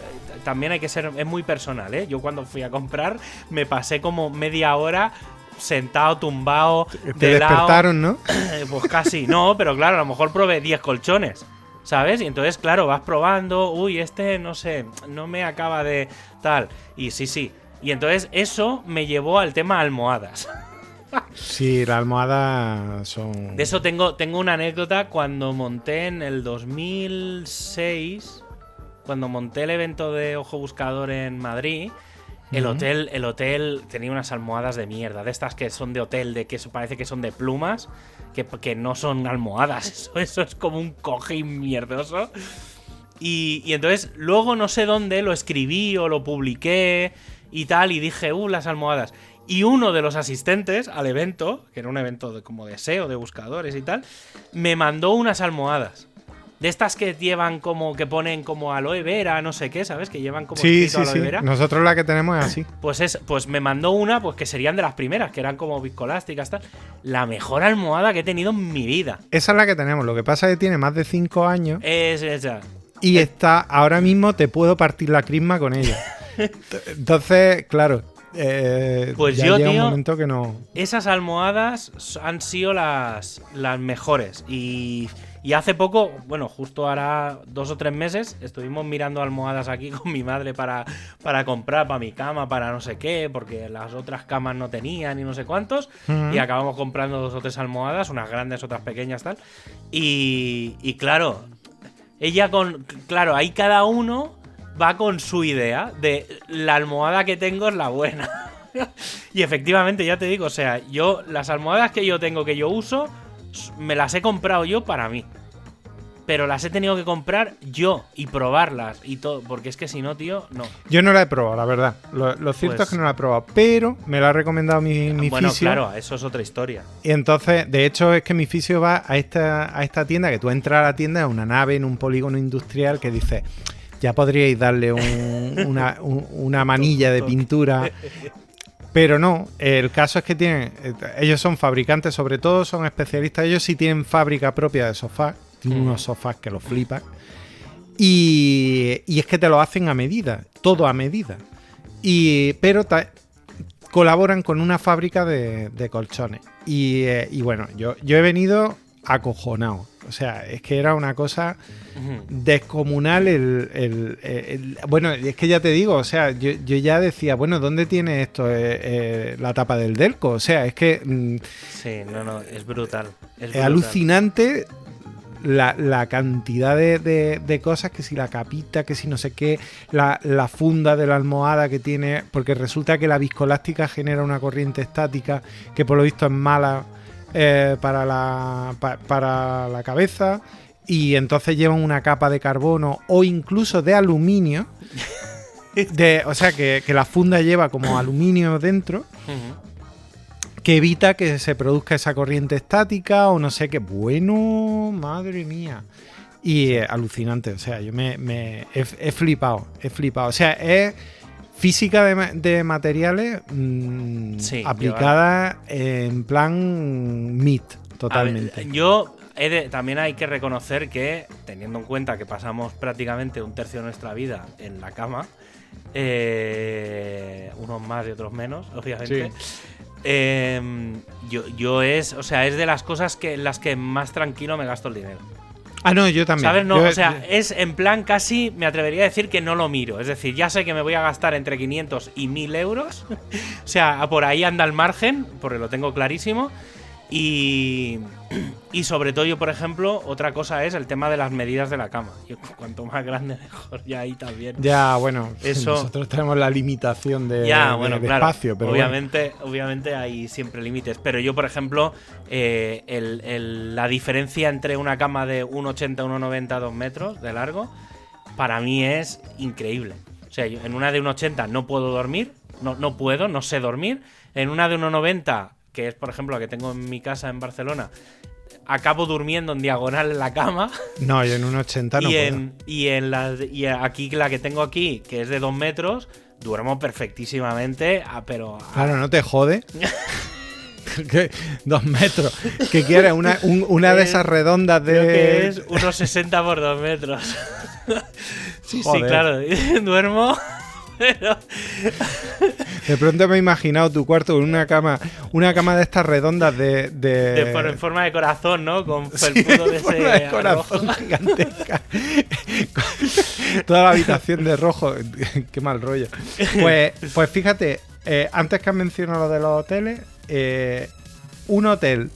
también hay que ser. Es muy personal, ¿eh? Yo cuando fui a comprar, me pasé como media hora sentado, tumbado, Te de lado. despertaron, ¿no? Pues casi, no, pero claro, a lo mejor probé 10 colchones, ¿sabes? Y entonces, claro, vas probando, uy, este, no sé, no me acaba de tal. Y sí, sí. Y entonces eso me llevó al tema almohadas. Sí, las almohadas son. De eso tengo, tengo una anécdota cuando monté en el 2006, cuando monté el evento de Ojo Buscador en Madrid. El hotel, el hotel tenía unas almohadas de mierda, de estas que son de hotel, de que parece que son de plumas, que, que no son almohadas, eso, eso es como un cojín mierdoso. Y, y entonces luego no sé dónde lo escribí o lo publiqué y tal, y dije, uh, las almohadas. Y uno de los asistentes al evento, que era un evento de, como de SEO, de buscadores y tal, me mandó unas almohadas. De estas que llevan como, que ponen como aloe vera, no sé qué, ¿sabes? Que llevan como Sí, escrito sí, aloe sí. vera. Nosotros la que tenemos es así. Pues, es, pues me mandó una, pues que serían de las primeras, que eran como viscolásticas, tal. La mejor almohada que he tenido en mi vida. Esa es la que tenemos. Lo que pasa es que tiene más de 5 años Es esa. y está. Ahora mismo te puedo partir la crisma con ella. Entonces, claro. Eh, Pues ya yo, llega tío, un momento que no. Esas almohadas han sido las, las mejores. Y, y hace poco, bueno, justo hará dos o tres meses, estuvimos mirando almohadas aquí con mi madre para, para comprar para mi cama, para no sé qué, porque las otras camas no tenían y no sé cuántos. Y acabamos comprando dos o tres almohadas, unas grandes, otras pequeñas, tal. Y, y claro, ella con. Claro, ahí cada uno va con su idea de la almohada que tengo es la buena. y efectivamente, ya te digo, o sea, yo, las almohadas que yo tengo, que yo uso, me las he comprado yo para mí. Pero las he tenido que comprar yo y probarlas y todo. Porque es que si no, tío, no. Yo no la he probado, la verdad. Lo, lo cierto Pues- es que no la he probado. Pero me la ha recomendado mi, mi bueno, fisio. claro, eso es otra historia. Y entonces, de hecho, es que mi fisio va a esta, a esta tienda, que tú entras a la tienda, es una nave en un polígono industrial que dice, ya podríais darle un- una, un- una manilla de pintura. Pero no, el caso es que tienen, ellos son fabricantes, sobre todo son especialistas, ellos sí tienen fábrica propia de sofás, tienen Mm. unos sofás que los flipan. Y, y es que te lo hacen a medida, todo a medida. Y, pero ta- colaboran con una fábrica de, de colchones. Y, eh, y bueno, yo, yo he venido acojonado. O sea, es que era una cosa descomunal el, el- el- bueno es que ya te digo o sea yo, yo ya decía bueno dónde tiene esto eh, eh, la tapa del delco o sea es que mm, Sí, no, no, es brutal. Es, es brutal. alucinante la, la cantidad de, de- de cosas que si la capita que si no sé qué la, la funda de la almohada que tiene porque resulta que la viscolástica genera una corriente estática que por lo visto es mala eh, para, la, pa- para la cabeza y entonces llevan una capa de carbono o incluso de aluminio. De, o sea, que, que la funda lleva como aluminio dentro que evita que se produzca esa corriente estática o no sé qué. Bueno, madre mía. Y eh, alucinante, o sea, yo me, me- he, he flipado, he flipado. O sea, es física de, de materiales mm, Sí, aplicada en plan MIT, A ver, totalmente. yo he de- también hay que reconocer que, teniendo en cuenta que pasamos prácticamente un tercio de nuestra vida en la cama, eh, unos más y otros menos, obviamente. eh, yo, yo es, o sea, es de las cosas que en las que más tranquilo me gasto el dinero. Ah, no, yo también. ¿Sabes? No, Yo- o sea, es en plan casi, me atrevería a decir que no lo miro. Es decir, ya sé que me voy a gastar entre 500 y 1000 euros. o sea, por ahí anda el margen, porque lo tengo clarísimo. Y, y sobre todo yo, por ejemplo, otra cosa es el tema de las medidas de la cama. Yo, cuanto más grande, mejor. Ya ahí también. ya, bueno, Eso- nosotros tenemos la limitación de, Ya, de- bueno, de claro. espacio, pero bueno. obviamente, obviamente hay siempre límites. Pero yo, por ejemplo, eh, el- el- la diferencia entre una cama de 1,80, 1,90, 2 metros de largo, para mí es increíble. O sea, yo en una de 1,80 no puedo dormir, no, no puedo, no sé dormir. En una de 1,90, que es, por ejemplo, la que tengo en mi casa en Barcelona, acabo durmiendo en diagonal en la cama. No, yo en un 80 no y, puedo. en, y en la y aquí la que tengo aquí, que es de 2 metros, duermo perfectísimamente, ah, pero a- Claro, no te jode. ¿Qué? Dos metros. ¿Qué quieres? Una, un- una de Es- esas redondas de. creo que es unos 60 por 2 metros. sí, claro, duermo, pero De pronto me he imaginado tu cuarto con una cama, una cama de estas redondas de. de- de en forma de corazón, ¿no? Con Sí, felpudo de en forma ese de corazón rojo. gigantesca. Toda la habitación de rojo. Qué mal rollo. Pues, pues fíjate, eh, antes que has mencionado lo de los hoteles, eh, un hotel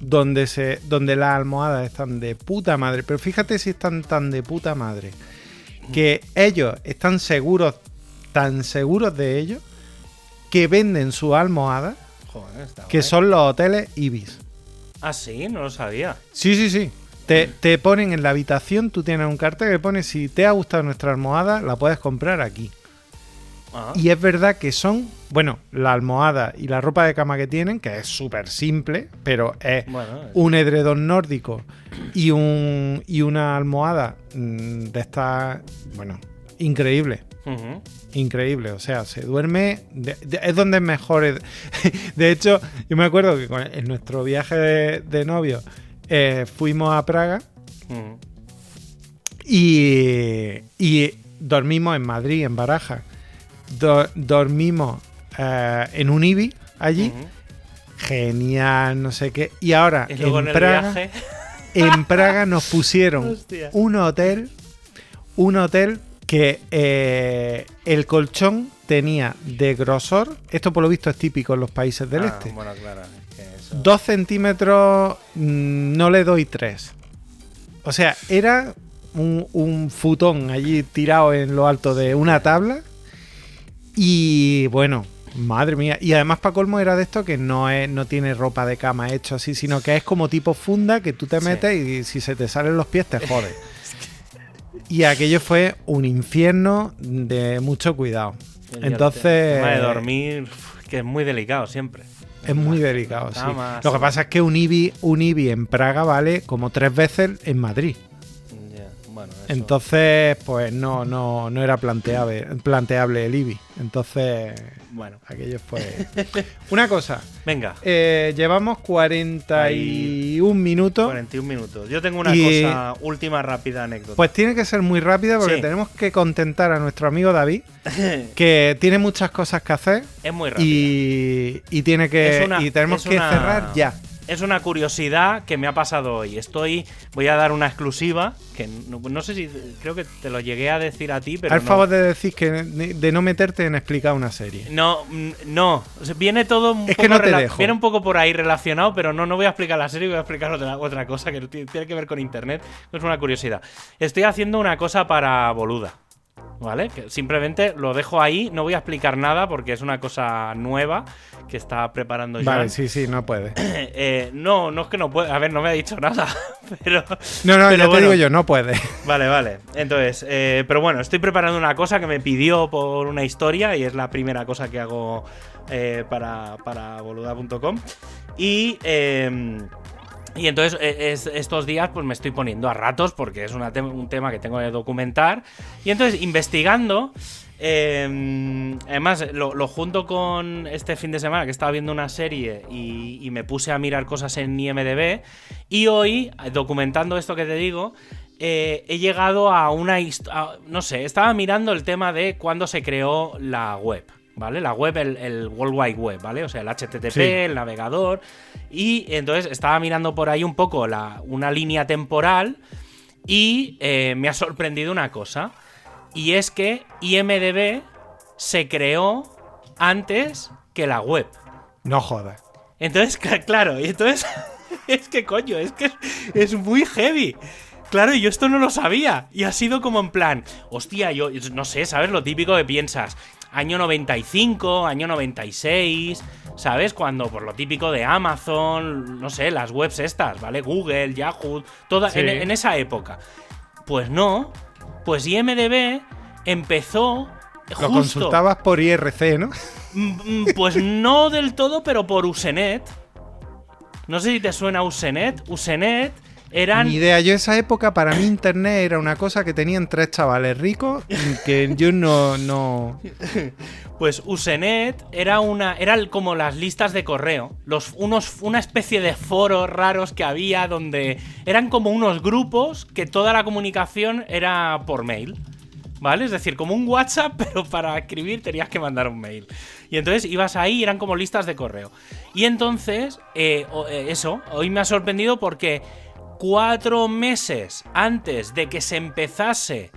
donde, se, donde las almohadas están de puta madre, pero fíjate si están tan de puta madre, que ellos están seguros, tan seguros de ellos, que venden sus almohadas, Joder, está que guay. son los hoteles Ibis. Ah, sí, no lo sabía. Sí, sí, sí. Te, te ponen en la habitación, tú tienes un cartel que pone si te ha gustado nuestra almohada, la puedes comprar aquí. Ah, Y es verdad que son, bueno, la almohada y la ropa de cama que tienen, que es súper simple, pero es bueno, un edredón nórdico y, un, y una almohada mm, de estas, bueno, increíble. Increíble, o sea, se duerme. de- de- es donde es mejor. De hecho, yo me acuerdo que con- en nuestro viaje de, de novio eh, fuimos a Praga y, y dormimos en Madrid, en Baraja. Do- dormimos eh, en un IBI allí. Genial, no sé qué. Y ahora Y en Praga, en Praga nos pusieron Hostia. un hotel, un hotel que eh, el colchón tenía de grosor, esto por lo visto es típico en los países del Ah, este, Bueno, claro. es que eso- dos centímetros, mm, no le doy tres. O sea, era un, un futón allí tirado en lo alto de una tabla y bueno. Madre mía, y además para colmo era de esto que no es, no tiene ropa de cama hecho así, sino que es como tipo funda que tú te Sí. metes y si se te salen los pies te jode. Y aquello fue un infierno de mucho cuidado. Entonces tema de dormir, que es muy delicado siempre. es muy delicado, sí. Lo que pasa es que un IBI, un IBI en Praga vale como tres veces en Madrid. Ya, bueno, eso- Entonces, pues no, no, no era planteable, planteable el IBI. Entonces, Bueno, aquello fue. Una cosa, venga. eh, llevamos 41 minutos. 41 minutos. Yo tengo una Y- cosa última rápida anécdota. Pues tiene que ser muy rápida porque Sí. tenemos que contentar a nuestro amigo David, que tiene muchas cosas que hacer es muy rápido. y, y tiene que una- y tenemos que una- cerrar ya. Es una curiosidad que me ha pasado hoy. Estoy, voy a dar una exclusiva que no, no sé si creo que te lo llegué a decir a ti, pero Al no. favor de decir que de no meterte en explicar una serie. No, no. O sea, viene todo un Es poco que no te dejo. Viene un poco por ahí relacionado, pero no, no voy a explicar la serie, voy a explicar otra, otra cosa que ti- tiene que ver con internet. Es una curiosidad. Estoy haciendo una cosa para Boluda. ¿Vale? Que simplemente lo dejo ahí, no voy a explicar nada porque es una cosa nueva que está preparando Joan. Vale, sí, sí, no puede. Eh, no, no es que no pueda. A ver, no me ha dicho nada. Pero. No, no, pero ya te digo yo, no puede. Vale, vale. Entonces, eh, pero bueno, estoy preparando una cosa que me pidió por una historia y es la primera cosa que hago eh, para, para boluda.com. Y. y entonces eh, es- estos días pues me estoy poniendo a ratos porque es un tema que tengo que documentar. Y entonces investigando, eh, además lo, lo junto con este fin de semana que estaba viendo una serie y, me puse a mirar cosas en IMDB. Y hoy, documentando esto que te digo, eh, he llegado a una historia... No sé, estaba mirando el tema de cuándo se creó la web. ¿Vale? La web, el, el World Wide Web, ¿vale? O sea, el HTTP, Sí. el navegador. Y entonces estaba mirando por ahí un poco la, una línea temporal y eh, me ha sorprendido una cosa. Y es que IMDB se creó antes que la web. No jodas. Entonces, cl- claro, y entonces. es que coño, es que es, es muy heavy. Claro, y yo esto no lo sabía. Y ha sido como en plan, hostia, yo no sé, ¿sabes? Lo típico que piensas. Año 95, año 96, ¿sabes? Cuando por lo típico de Amazon, no sé, las webs estas, ¿vale? Google, Yahoo, toda, Sí. en, en esa época. Pues no, pues IMDB empezó. Lo consultabas por IRC, ¿no? Mm, mm, Pues no del todo, pero por Usenet. No sé si te suena Usenet. Usenet eran. Ni idea. Yo esa época para mí internet era una cosa que tenían tres chavales ricos y que yo no, no. Pues Usenet era una. Eran como las listas de correo. Los, unos, una especie de foros raros que había donde. Eran como unos grupos que toda la comunicación era por mail. ¿Vale? Es decir, como un WhatsApp, pero para escribir tenías que mandar un mail. Y entonces ibas ahí y eran como listas de correo. Y entonces, eh, eh, eso, hoy me ha sorprendido porque cuatro meses antes de que se empezase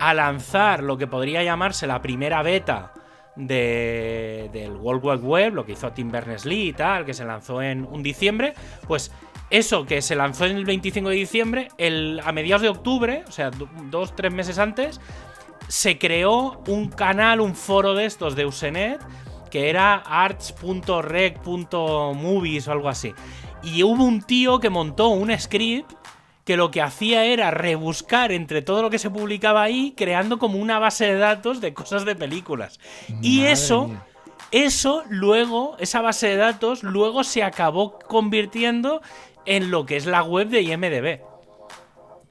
a lanzar lo que podría llamarse la primera beta de, del World Wide Web, lo que hizo Tim Berners-Lee y tal, que se lanzó en un diciembre, pues eso que se lanzó en el 25 de diciembre, el, a mediados de octubre, o sea, do- dos, tres meses antes, se creó un canal, un foro de estos de Usenet, que era arts.rec.movies o algo así. Y hubo un tío que montó un script que lo que hacía era rebuscar entre todo lo que se publicaba ahí, creando como una base de datos de cosas de películas. y eso, mía. eso luego, esa base de datos, luego se acabó convirtiendo en lo que es la web de IMDB.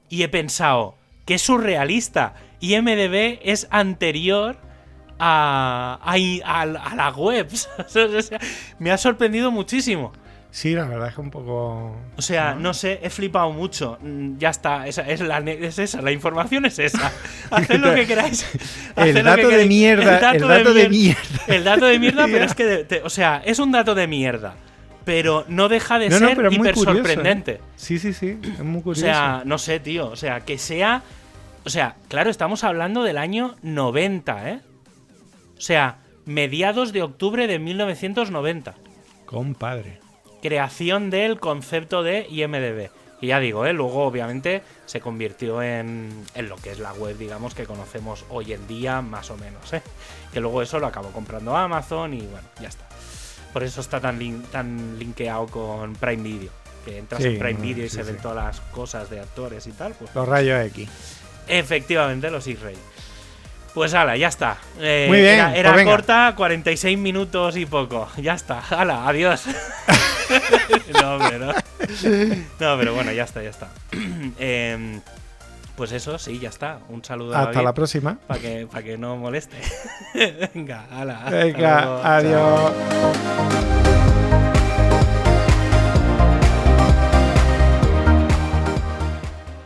Y he pensado, qué surrealista. IMDB es anterior a, a, a- a la web. Me ha sorprendido muchísimo. Sí, la verdad es que un poco. O sea, no sé, he flipado mucho. Mm, Ya está, esa es, la, es esa, la información es esa. Haced lo que queráis. El que dato de mierda, el dato de mier- mierda. El dato de mierda, pero es que, de- te- o sea, es un dato de mierda. Pero no deja de No, no, ser es muy hiper sorprendente. ¿eh? Sí, sí, sí. Es muy O curioso. sea, no sé, tío. O sea, que sea. O sea, claro, estamos hablando del año 90, ¿eh? O sea, mediados de octubre de 1990. Compadre. Creación del concepto de IMDB. Y ya digo, ¿eh? luego obviamente se convirtió en, en lo que es la web, digamos, que conocemos hoy en día, más o menos. ¿eh? Que luego eso lo acabó comprando Amazon y bueno, ya está. Por eso está tan, lin- tan linkeado con Prime Video. Que entras Sí, en Prime Video y se sí. ven todas las cosas de actores y tal. Pues Los rayos X. Efectivamente, los X-Ray. Pues ala, ya está. Eh, Muy bien, Era, era pues corta, 46 minutos y poco. Ya está. Ala, adiós. no, hombre, no. No, pero bueno, ya está, ya está. Em, pues eso, sí, ya está. Un saludo a Hasta la próxima. Para que, pa' que no moleste. Venga, ala. Venga, luego, chao. adiós.